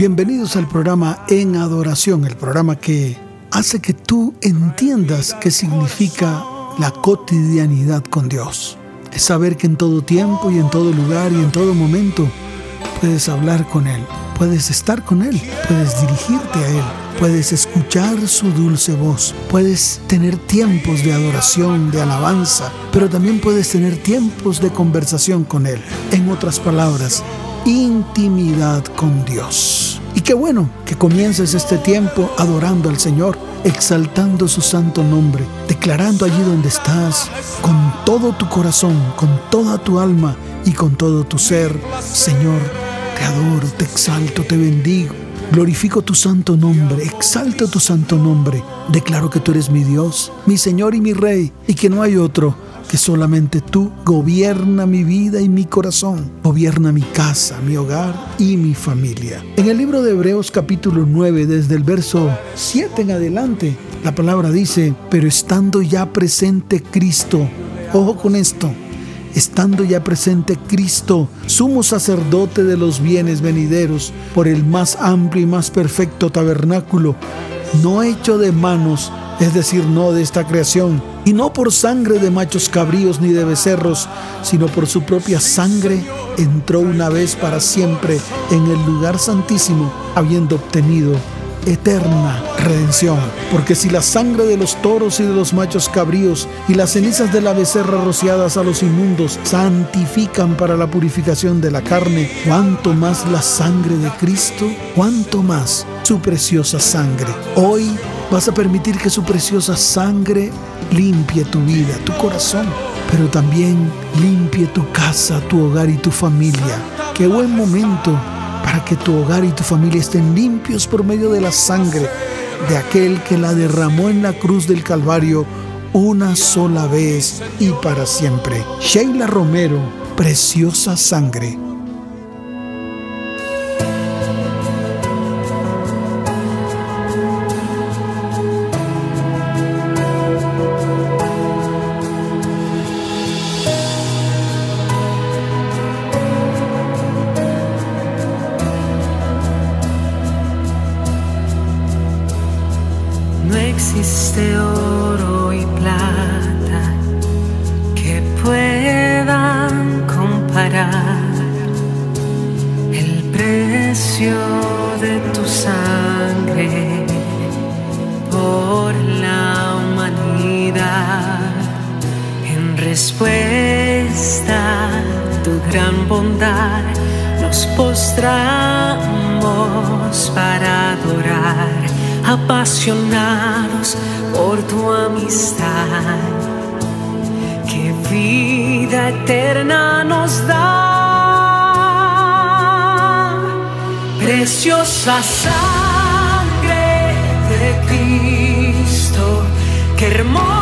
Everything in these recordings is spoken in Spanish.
Bienvenidos al programa En Adoración, el programa que hace que tú entiendas qué significa la cotidianidad con Dios. Es saber que en todo tiempo y en todo lugar y en todo momento puedes hablar con Él, puedes estar con Él, puedes dirigirte a Él, puedes escuchar su dulce voz, puedes tener tiempos de adoración, de alabanza, pero también puedes tener tiempos de conversación con Él. En otras palabras, intimidad con Dios. Y qué bueno que comiences este tiempo adorando al Señor, exaltando su santo nombre, declarando allí donde estás, con todo tu corazón, con toda tu alma y con todo tu ser, Señor, te adoro, te exalto, te bendigo. Glorifico tu santo nombre, exalto tu santo nombre. Declaro que tú eres mi Dios, mi Señor y mi Rey, y que no hay otro que solamente tú gobierna mi vida y mi corazón, gobierna mi casa, mi hogar y mi familia. En el libro de Hebreos capítulo 9, desde el verso 7 en adelante, la palabra dice, pero estando ya presente Cristo, ojo con esto, estando ya presente Cristo, sumo sacerdote de los bienes venideros, por el más amplio y más perfecto tabernáculo, no hecho de manos, es decir, no de esta creación, y no por sangre de machos cabríos ni de becerros, sino por su propia sangre, entró una vez para siempre en el lugar santísimo, habiendo obtenido eterna redención. Porque si la sangre de los toros y de los machos cabríos y las cenizas de la becerra rociadas a los inmundos santifican para la purificación de la carne, cuánto más la sangre de Cristo, cuánto más su preciosa sangre. Hoy vas a permitir que su preciosa sangre limpie tu vida, tu corazón, pero también limpie tu casa, tu hogar y tu familia. Qué buen momento para que tu hogar y tu familia estén limpios por medio de la sangre de aquel que la derramó en la cruz del Calvario una sola vez y para siempre. Sheila Romero, preciosa sangre. Amistad. Que vida eterna nos da. Preciosa sangre de Cristo, que hermoso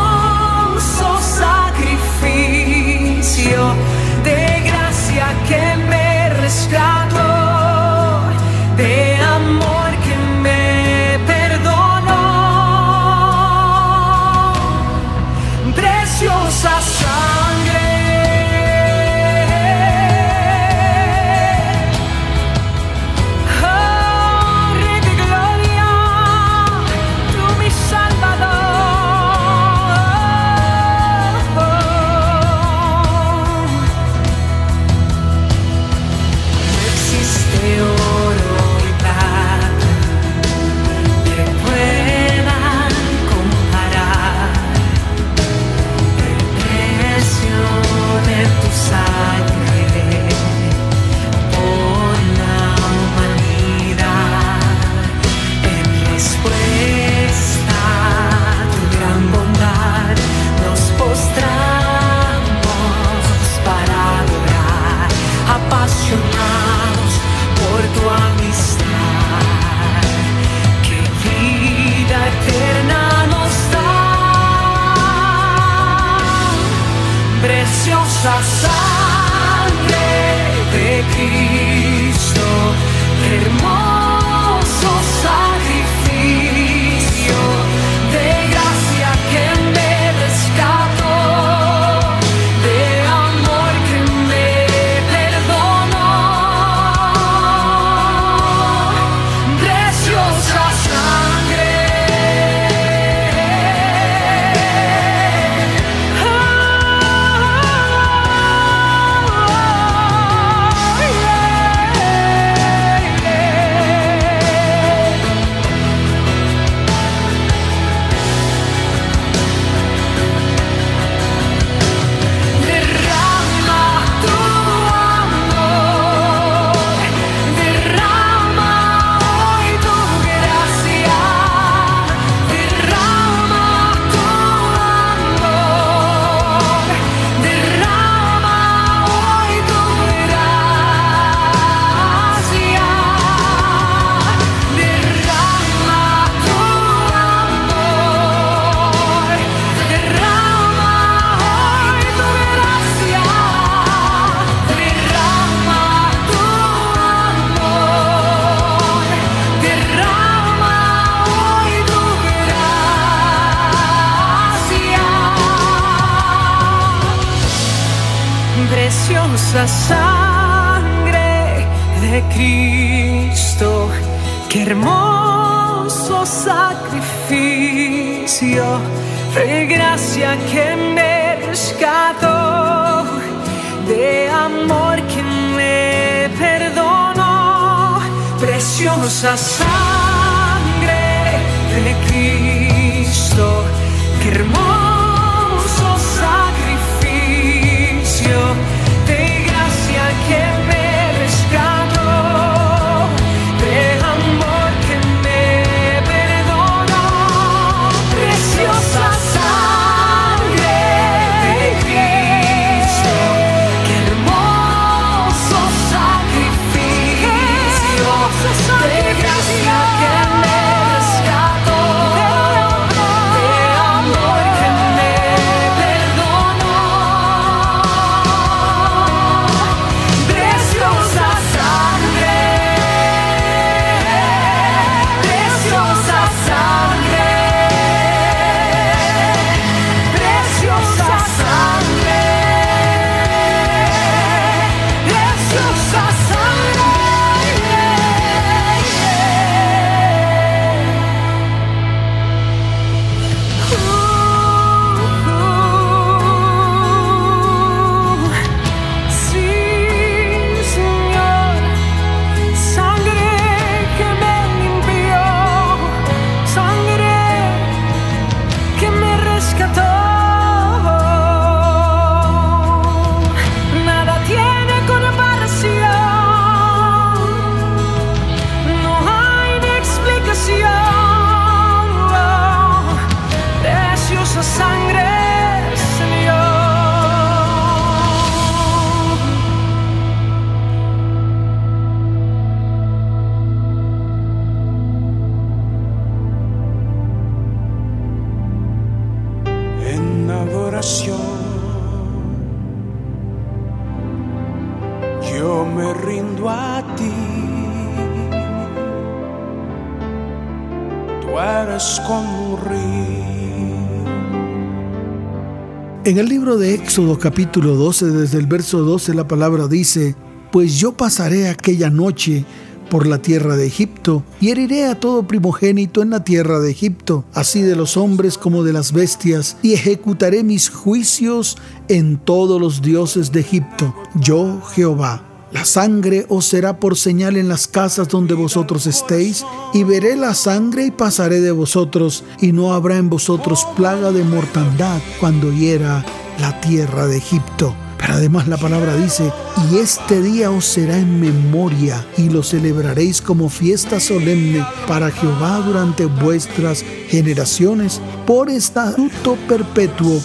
de Éxodo capítulo 12, desde el verso 12, la palabra dice, Pues yo pasaré aquella noche por la tierra de Egipto y heriré a todo primogénito en la tierra de Egipto, así de los hombres como de las bestias, y ejecutaré mis juicios en todos los dioses de Egipto. Yo, Jehová. La sangre os será por señal en las casas donde vosotros estéis, y veré la sangre y pasaré de vosotros, y no habrá en vosotros plaga de mortandad cuando hiera la tierra de Egipto. Pero además la palabra dice, y este día os será en memoria, y lo celebraréis como fiesta solemne para Jehová durante vuestras generaciones, por estatuto perpetuo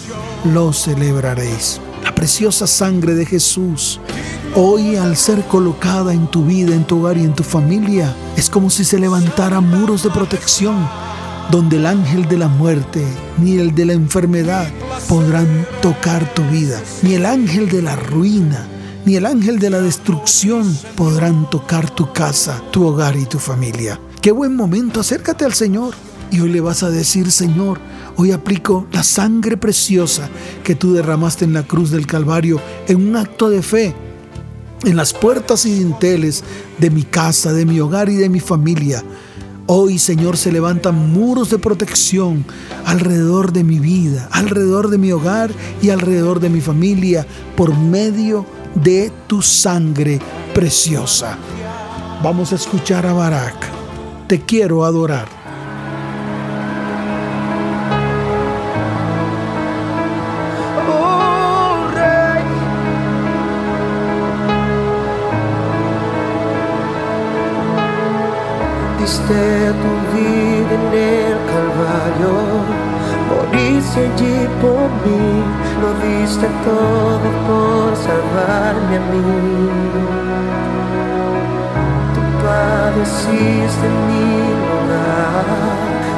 lo celebraréis. La preciosa sangre de Jesús Hoy al ser colocada en tu vida, en tu hogar y en tu familia, es como si se levantaran muros de protección, donde el ángel de la muerte ni el de la enfermedad podrán tocar tu vida, ni el ángel de la ruina, ni el ángel de la destrucción podrán tocar tu casa, tu hogar y tu familia. Qué buen momento, acércate al Señor. Y hoy le vas a decir, Señor, hoy aplico la sangre preciosa que tú derramaste en la cruz del Calvario en un acto de fe en las puertas y dinteles de mi casa, de mi hogar y de mi familia. Hoy, Señor, se levantan muros de protección alrededor de mi vida, alrededor de mi hogar y alrededor de mi familia por medio de tu sangre preciosa. Vamos a escuchar a Barak. Te quiero adorar. El Calvario, moriste allí por mí, lo diste todo por salvarme a mí. Tú padeciste en mi lugar,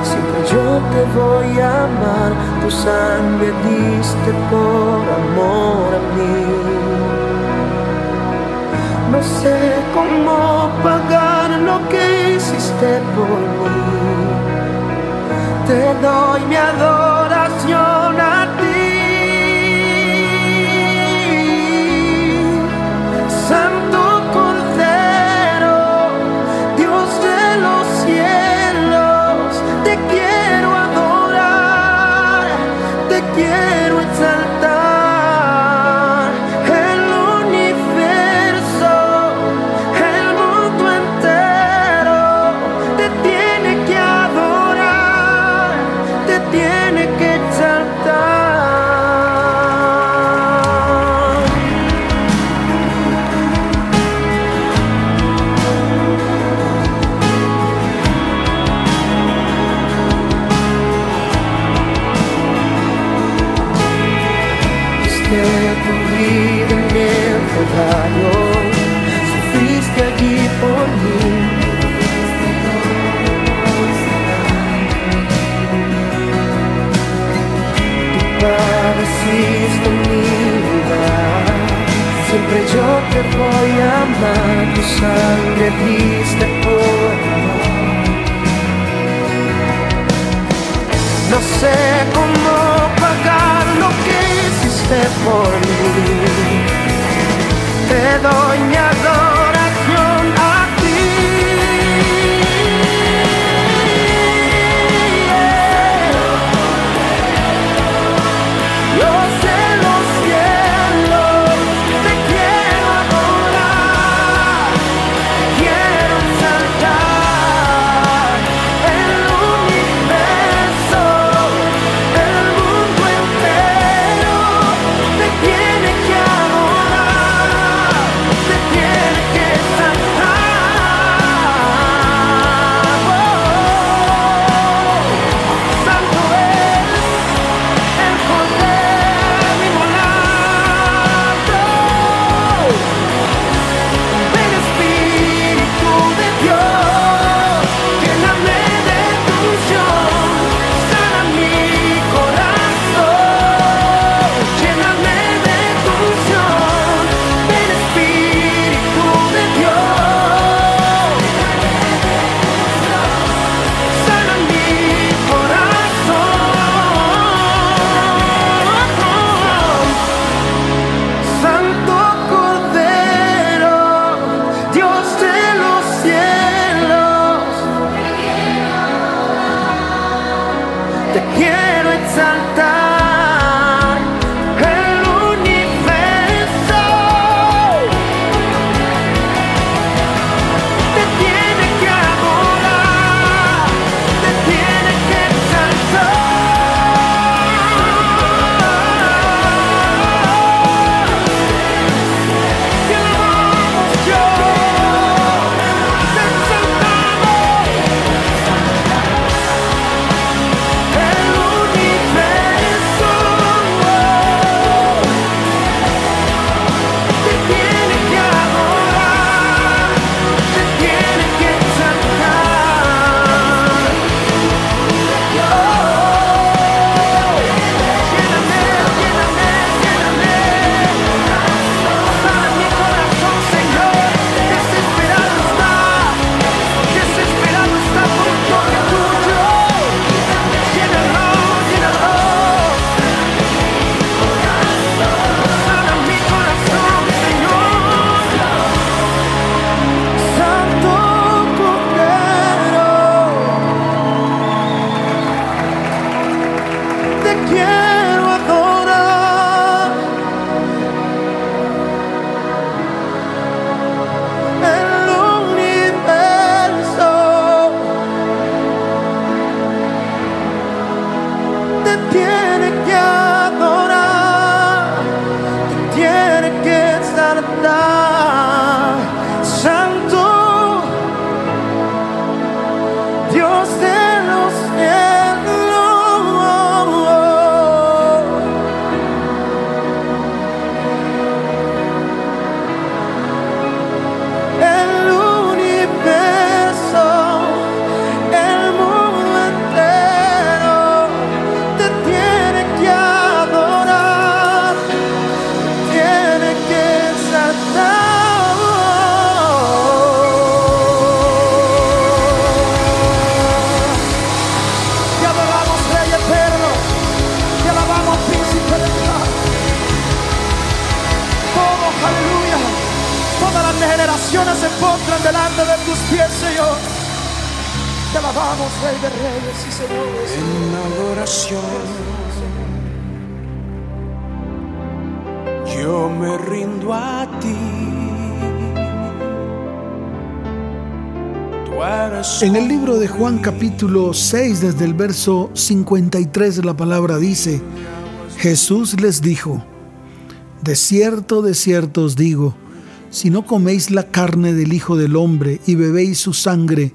siempre yo te voy a amar, tu sangre diste por amor a mí. No sé cómo pagar lo que hiciste por mí. Te doy mi adoración sangre diste por amor. No sé cómo pagar lo que hiciste por mí te doy mi Te alabamos, Rey de Reyes y Señores. En adoración. Yo me rindo a ti. En el libro de Juan capítulo 6, desde el verso 53, la palabra dice, Jesús les dijo, De cierto, de cierto os digo, si no coméis la carne del Hijo del Hombre y bebéis su sangre,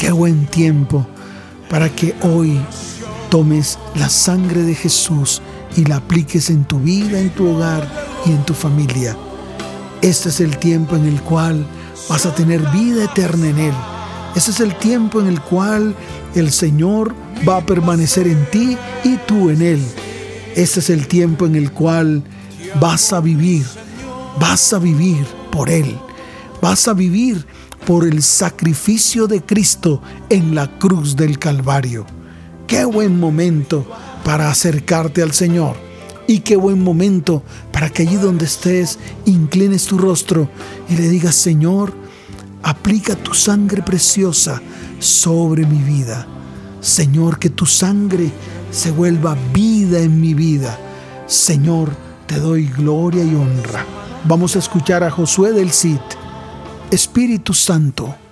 qué buen tiempo para que hoy tomes la sangre de Jesús y la apliques en tu vida, en tu hogar y en tu familia. Este es el tiempo en el cual vas a tener vida eterna en Él. Este es el tiempo en el cual el Señor va a permanecer en ti y tú en Él. Este es el tiempo en el cual vas a vivir, vas a vivir por Él. Vas a vivir por el sacrificio de Cristo en la cruz del Calvario. Qué buen momento para acercarte al Señor. Y qué buen momento para que allí donde estés inclines tu rostro y le digas, Señor, aplica tu sangre preciosa sobre mi vida. Señor, que tu sangre se vuelva vida en mi vida. Señor, te doy gloria y honra. Vamos a escuchar a Josué del Cid. Espíritu Santo.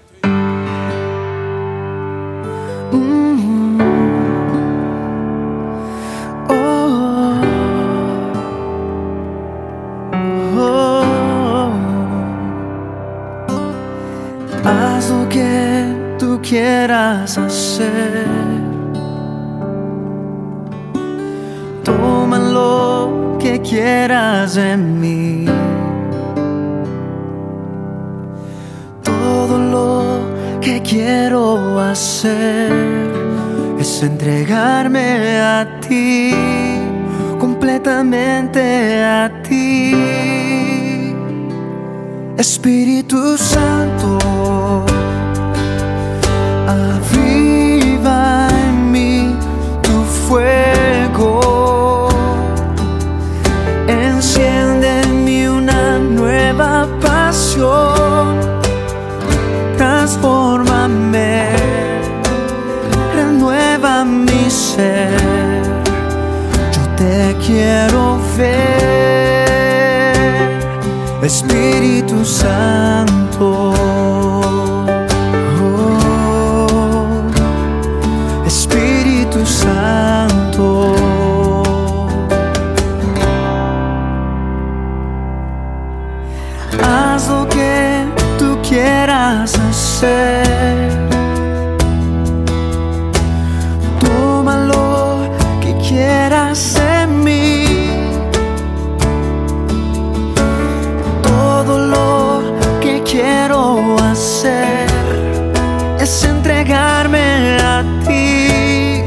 Es entregarme a ti,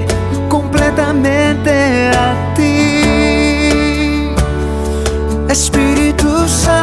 completamente a ti. Espíritu Santo,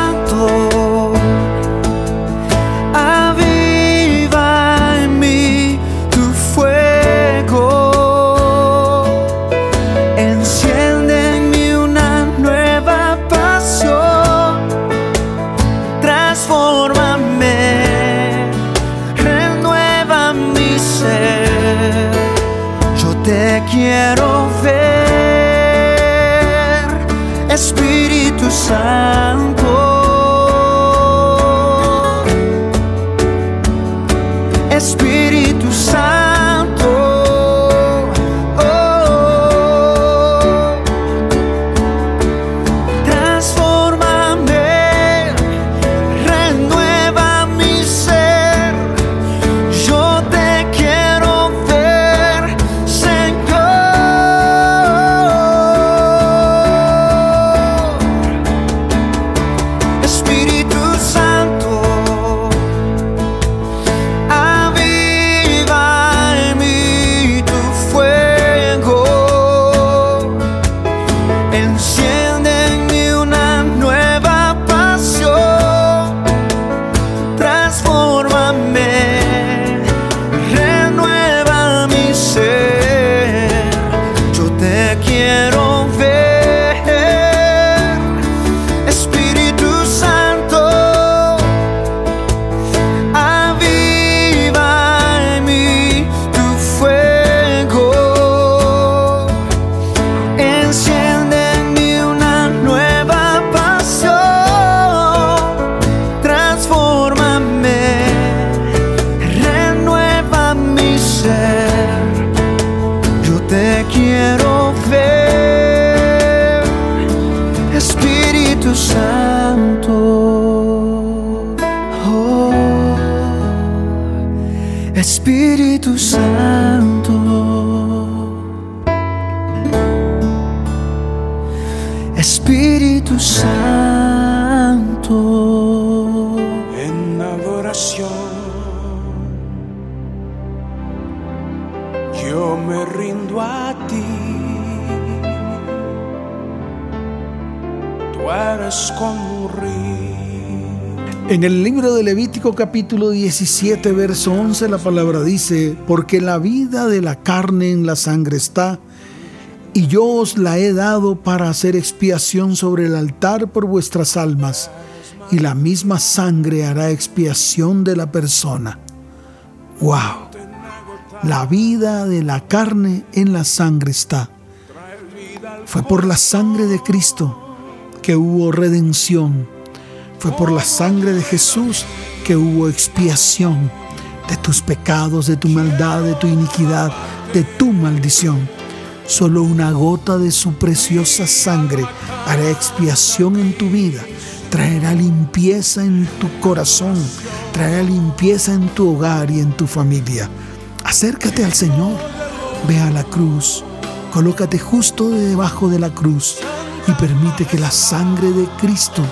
capítulo 17, verso 11, la palabra dice, porque la vida de la carne en la sangre está, y yo os la he dado para hacer expiación sobre el altar por vuestras almas, y la misma sangre hará expiación de la persona. ¡Wow! La vida de la carne en la sangre está. Fue por la sangre de Cristo que hubo redención. Fue por la sangre de Jesús que hubo expiación de tus pecados, de tu maldad, de tu iniquidad, de tu maldición. Solo una gota de su preciosa sangre hará expiación en tu vida, traerá limpieza en tu corazón, traerá limpieza en tu hogar y en tu familia. Acércate al Señor, ve a la cruz, colócate justo debajo de la cruz y permite que la sangre de Cristo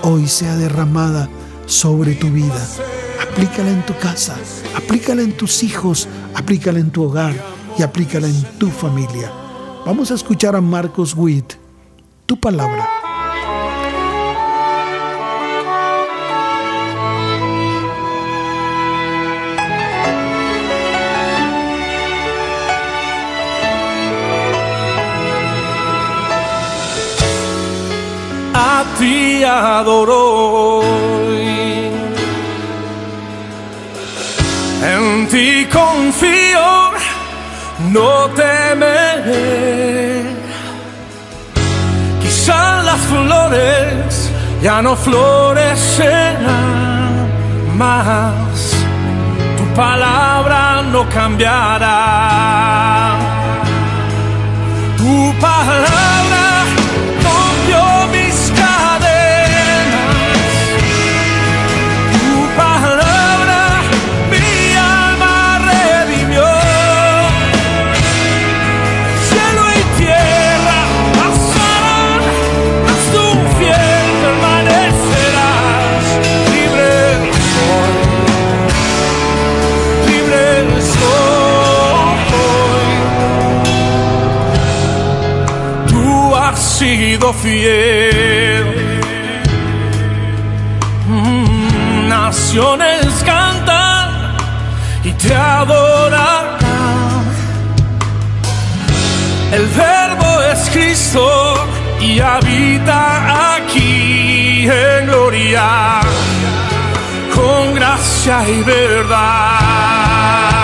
hoy sea derramada sobre tu vida. Aplícala en tu casa, aplícala en tus hijos, aplícala en tu hogar y aplícala en tu familia. Vamos a escuchar a Marcos Witt, tu palabra. a ti adoro confío, no temeré. Quizá las flores ya no florecerán más. Tu palabra no cambiará. Tu palabra fiel. Mm, naciones cantan y te adorarán. El verbo es Cristo y habita aquí en gloria, con gracia y verdad.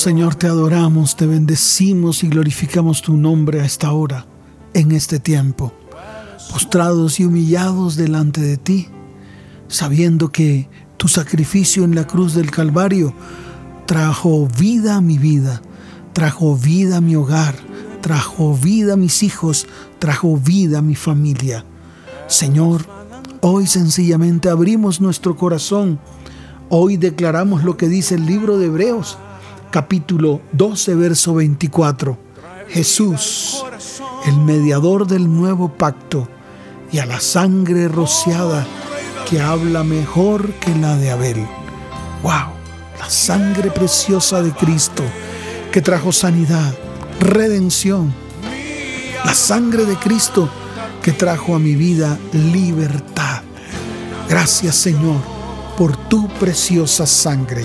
Señor, te adoramos, te bendecimos y glorificamos tu nombre a esta hora, en este tiempo, postrados y humillados delante de ti, sabiendo que tu sacrificio en la cruz del Calvario trajo vida a mi vida, trajo vida a mi hogar, trajo vida a mis hijos, trajo vida a mi familia. Señor, hoy sencillamente abrimos nuestro corazón, hoy declaramos lo que dice el libro de Hebreos, capítulo 12, verso 24. Jesús, el mediador del nuevo pacto, y a la sangre rociada que habla mejor que la de Abel. ¡Wow! La sangre preciosa de Cristo que trajo sanidad, redención. La sangre de Cristo que trajo a mi vida libertad. Gracias Señor por tu preciosa sangre.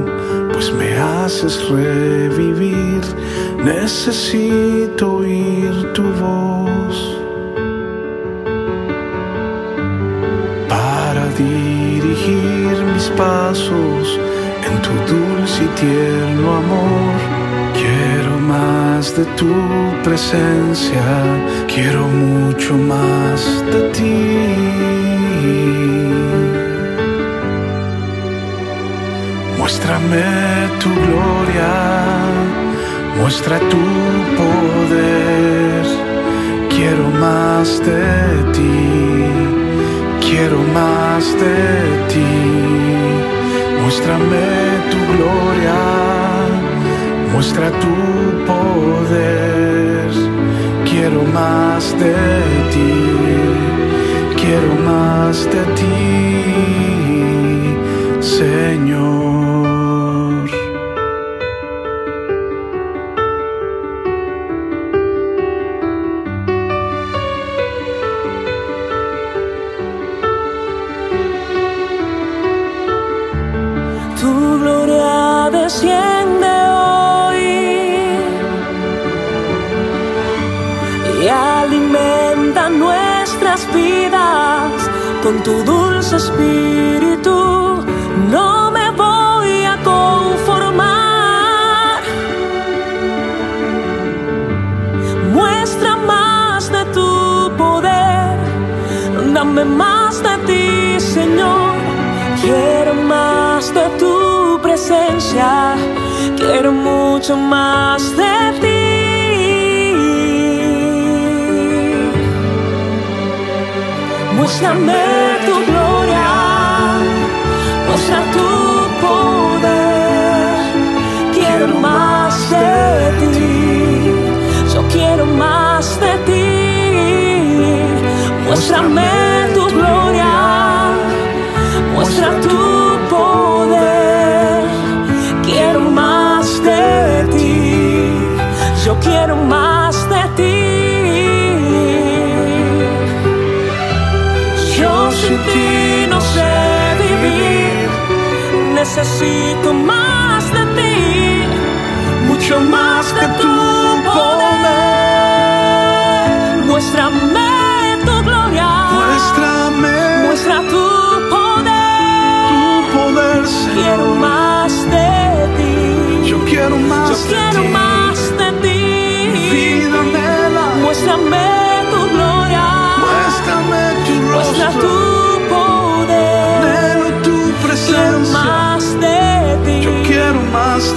revivir, necesito oír tu voz para dirigir mis pasos en tu dulce y tierno amor. Quiero más de tu presencia, quiero mucho más de ti. Muéstrame tu gloria, muestra tu poder. Quiero más de ti, quiero más de ti. Muéstrame tu gloria, muestra tu poder. Quiero más de ti, quiero más de ti, Señor. Con tu dulce espíritu no me voy a conformar. Muestra más de tu poder, dame más de ti, Señor. Quiero más de tu presencia, quiero mucho más de ti. Muéstrame tu gloria, muestra tu poder. Quiero más de ti, yo quiero más de ti. Muéstrame tu necesito más de ti, mucho más de tu poder. Muéstrame tu gloria, muéstrame, muestra tu poder. Tu poder, Quiero más de ti, yo quiero más yo quiero de ti. más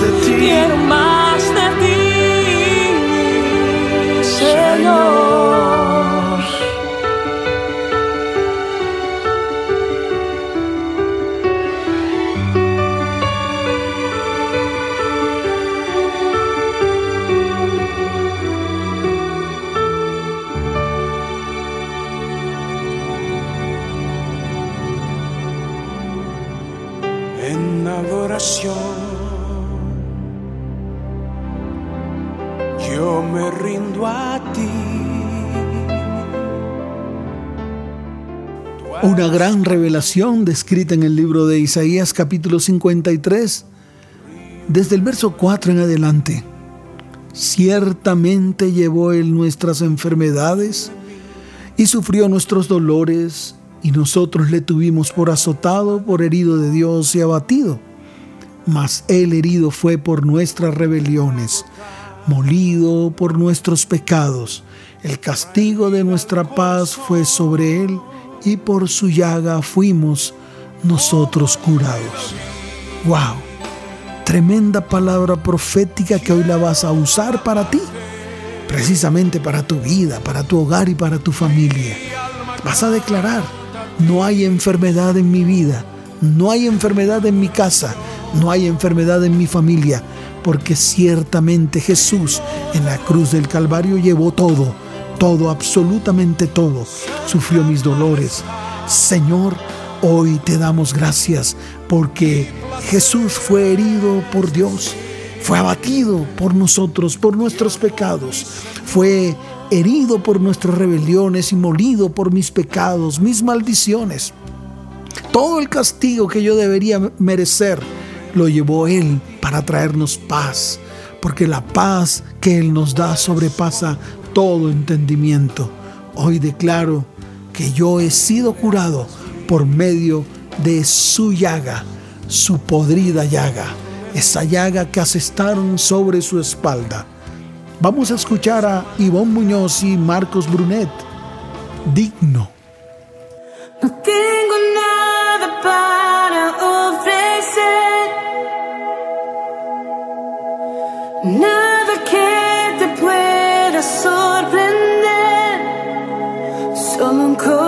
de ti. Quiero más Una gran revelación descrita en el libro de Isaías capítulo 53, desde el verso 4 en adelante. Ciertamente llevó Él nuestras enfermedades y sufrió nuestros dolores, y nosotros le tuvimos por azotado, por herido de Dios y abatido. Mas Él herido fue por nuestras rebeliones, molido por nuestros pecados. El castigo de nuestra paz fue sobre Él, y por su llaga fuimos nosotros curados. ¡Wow! Tremenda palabra profética que hoy la vas a usar para ti, precisamente para tu vida, para tu hogar y para tu familia. Vas a declarar, no hay enfermedad en mi vida, no hay enfermedad en mi casa, no hay enfermedad en mi familia, porque ciertamente Jesús en la cruz del Calvario llevó todo, todo, absolutamente todo. Sufrió mis dolores. Señor, hoy te damos gracias porque Jesús fue herido por Dios, fue abatido por nosotros, por nuestros pecados, fue herido por nuestras rebeliones y molido por mis pecados, mis maldiciones. Todo el castigo que yo debería merecer lo llevó Él para traernos paz, porque la paz que Él nos da sobrepasa todo entendimiento. Hoy declaro que yo he sido curado por medio de su llaga, su podrida llaga, esa llaga que asestaron sobre su espalda. Vamos a escuchar a Ivonne Muñoz y Marcos Brunet. Digno. No tengo nada para ofrecer. Nada que te pueda. Solo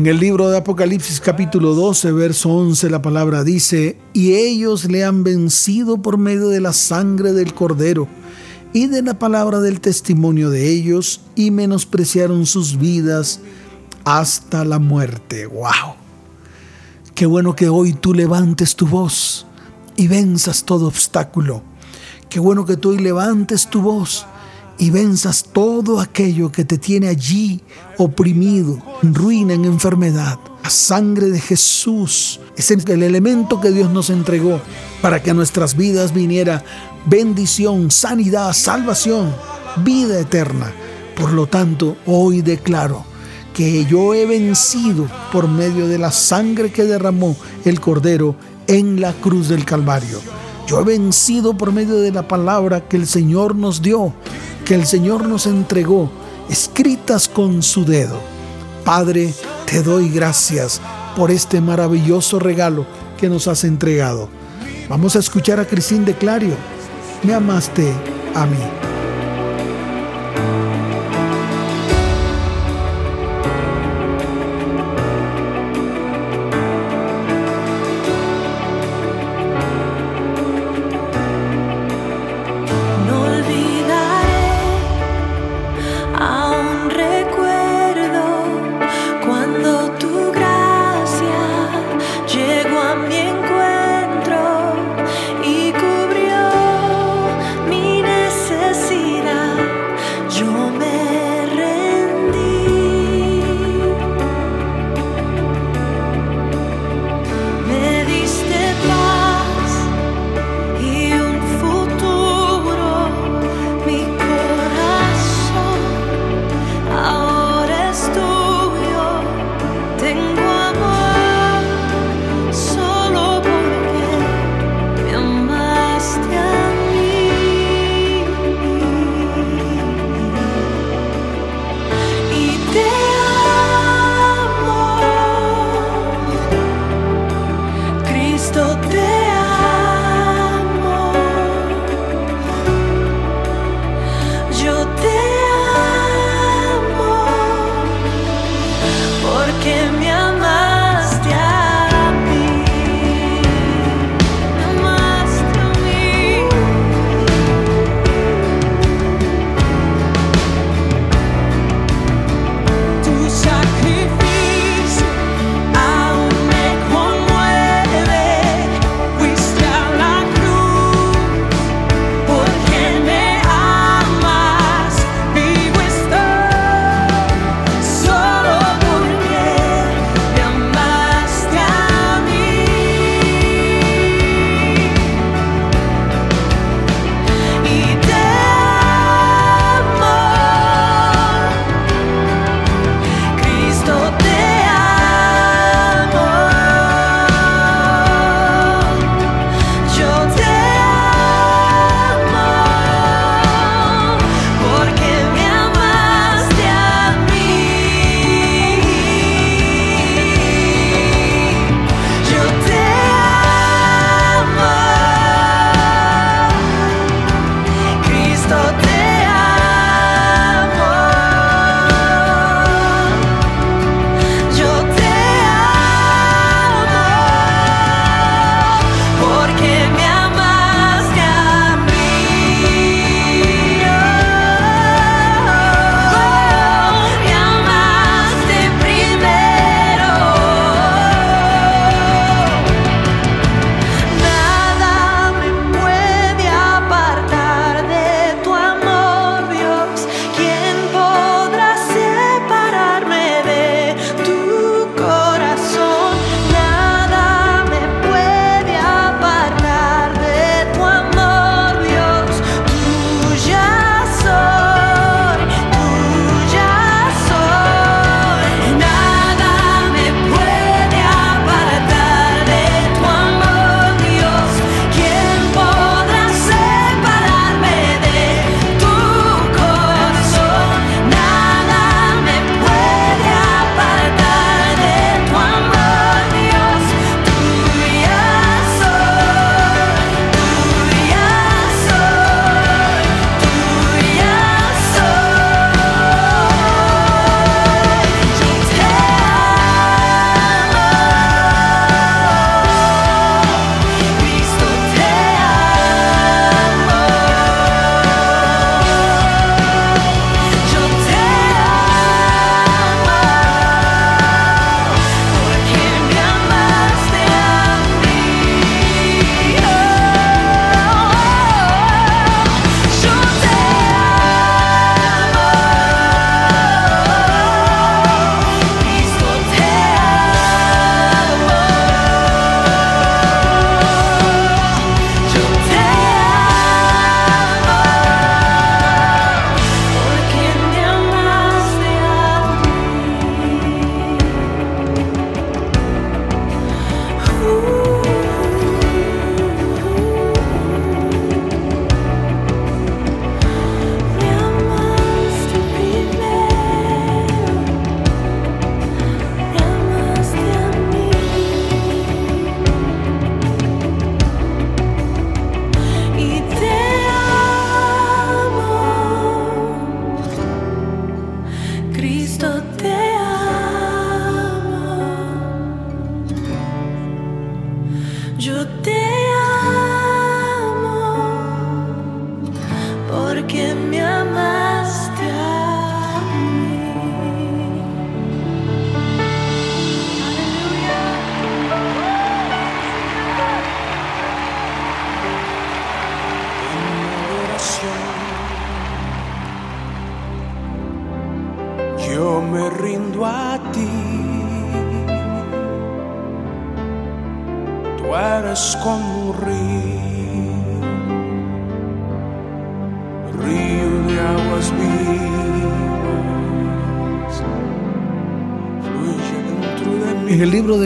En el libro de Apocalipsis capítulo 12, verso 11, la palabra dice, y ellos le han vencido por medio de la sangre del cordero y de la palabra del testimonio de ellos, y menospreciaron sus vidas hasta la muerte. ¡Wow! Qué bueno que hoy tú levantes tu voz y venzas todo obstáculo. Qué bueno que tú hoy levantes tu voz y venzas todo aquello que te tiene allí oprimido, en ruina, en enfermedad. La sangre de Jesús es el elemento que Dios nos entregó para que a nuestras vidas viniera bendición, sanidad, salvación, vida eterna. Por lo tanto, hoy declaro que yo he vencido por medio de la sangre que derramó el Cordero en la cruz del Calvario. Yo he vencido por medio de la palabra que el Señor nos dio que el Señor nos entregó, escritas con su dedo. Padre, te doy gracias por este maravilloso regalo que nos has entregado. Vamos a escuchar a Cristín de Clario. Me amaste a mí.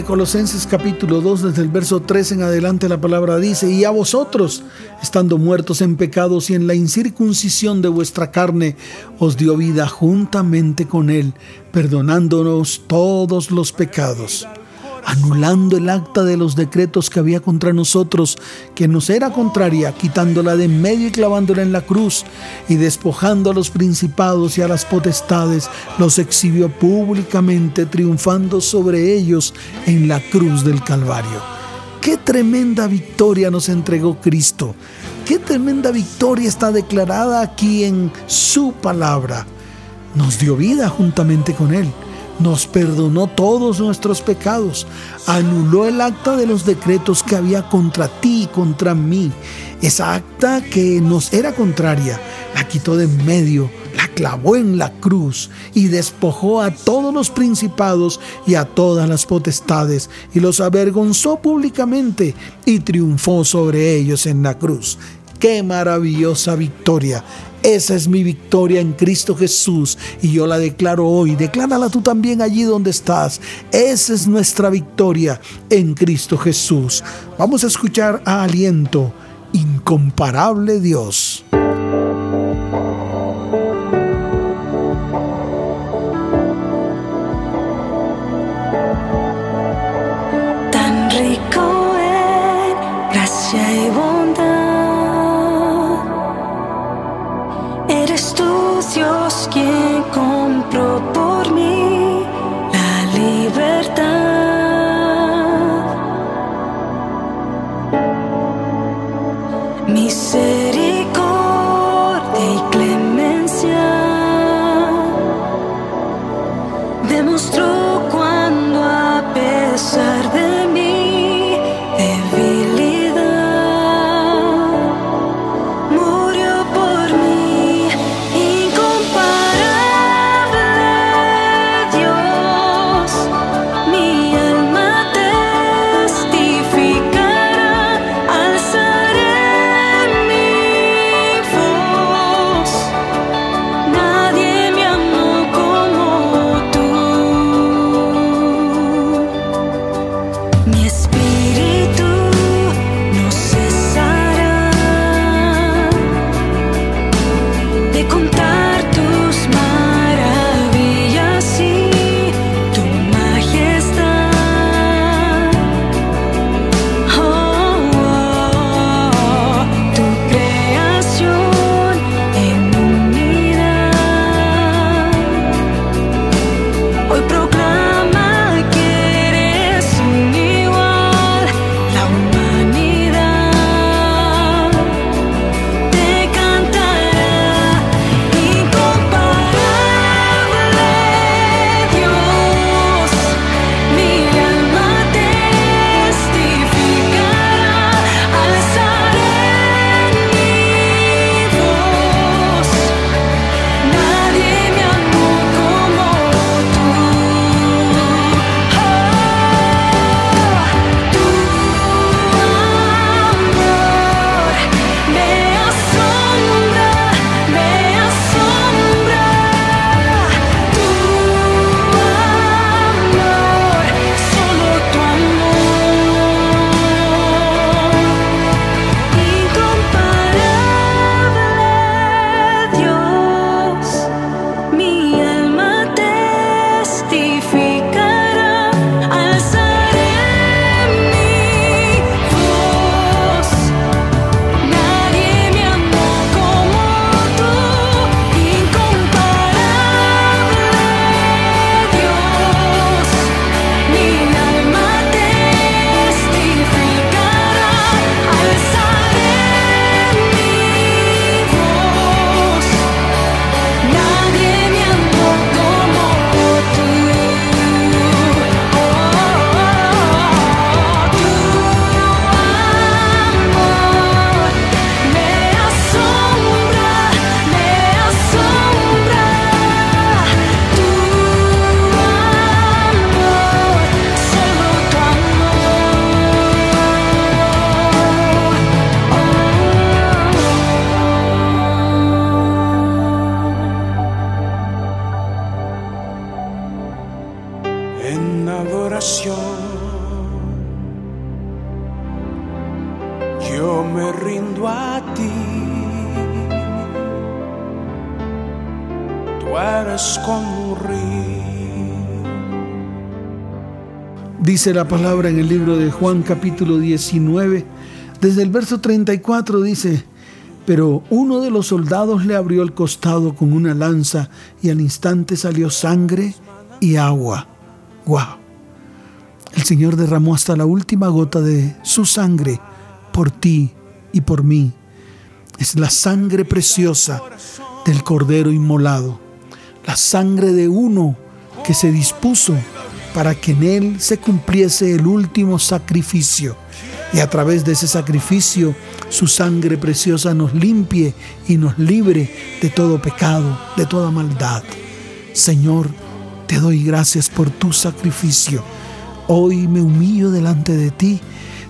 Colosenses capítulo 2, desde el verso 3 en adelante, la palabra dice, y a vosotros, estando muertos en pecados y en la incircuncisión de vuestra carne, os dio vida juntamente con él, perdonándonos todos los pecados anulando el acta de los decretos que había contra nosotros, que nos era contraria, quitándola de en medio y clavándola en la cruz, y despojando a los principados y a las potestades, los exhibió públicamente, triunfando sobre ellos en la cruz del Calvario. Qué tremenda victoria nos entregó Cristo. Qué tremenda victoria está declarada aquí en su palabra. Nos dio vida juntamente con Él nos perdonó todos nuestros pecados, anuló el acta de los decretos que había contra ti y contra mí. Esa acta que nos era contraria, la quitó de en medio, la clavó en la cruz y despojó a todos los principados y a todas las potestades y los avergonzó públicamente y triunfó sobre ellos en la cruz. Qué maravillosa victoria. Esa es mi victoria en Cristo Jesús y yo la declaro hoy. Declárala tú también allí donde estás. Esa es nuestra victoria en Cristo Jesús. Vamos a escuchar a Aliento, incomparable Dios. La palabra en el libro de Juan capítulo 19, desde el verso 34 dice, pero uno de los soldados le abrió el costado con una lanza y al instante salió sangre y agua. ¡Wow! El Señor derramó hasta la última gota de su sangre por ti y por mí. Es la sangre preciosa del Cordero inmolado, la sangre de uno que se dispuso para que en él se cumpliese el último sacrificio y a través de ese sacrificio su sangre preciosa nos limpie y nos libre de todo pecado, de toda maldad. Señor, te doy gracias por tu sacrificio. Hoy me humillo delante de ti,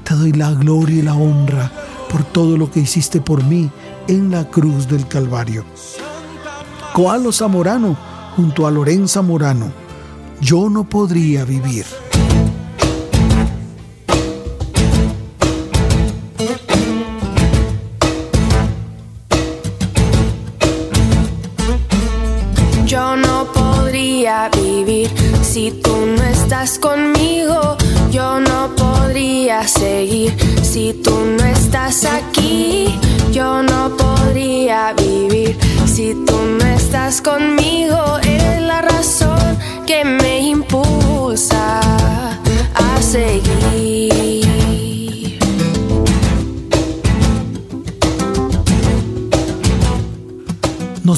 te doy la gloria y la honra por todo lo que hiciste por mí en la cruz del Calvario. Coalo Zamorano junto a Lorenza Morano, yo no podría vivir. Yo no podría vivir si tú no estás conmigo. Yo no podría seguir si tú no estás aquí. Yo no podría vivir si tú no estás conmigo.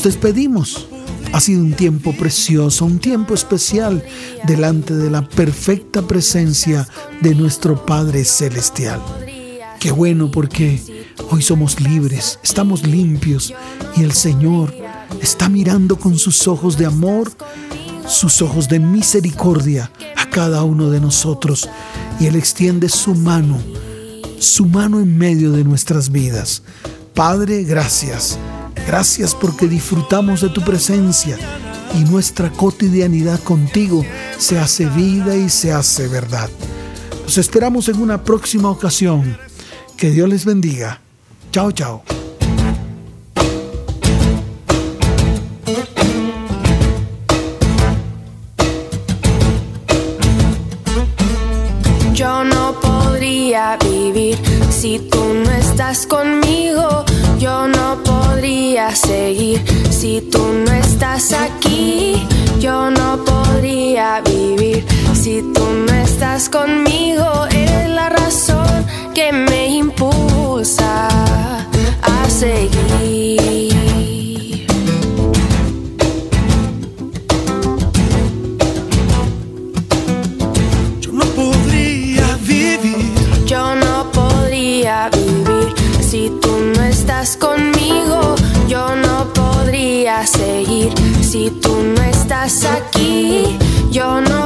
Despedimos. Ha sido un tiempo precioso, un tiempo especial delante de la perfecta presencia de nuestro Padre Celestial. Qué bueno porque hoy somos libres, estamos limpios y el Señor está mirando con sus ojos de amor, sus ojos de misericordia a cada uno de nosotros y Él extiende su mano, su mano en medio de nuestras vidas. Padre, gracias. Gracias porque disfrutamos de tu presencia y nuestra cotidianidad contigo se hace vida y se hace verdad. Nos esperamos en una próxima ocasión. Que Dios les bendiga. Chao, chao. Si tú no estás aquí. Yo no podría vivir si tú no estás conmigo. Tú no estás aquí. Yo no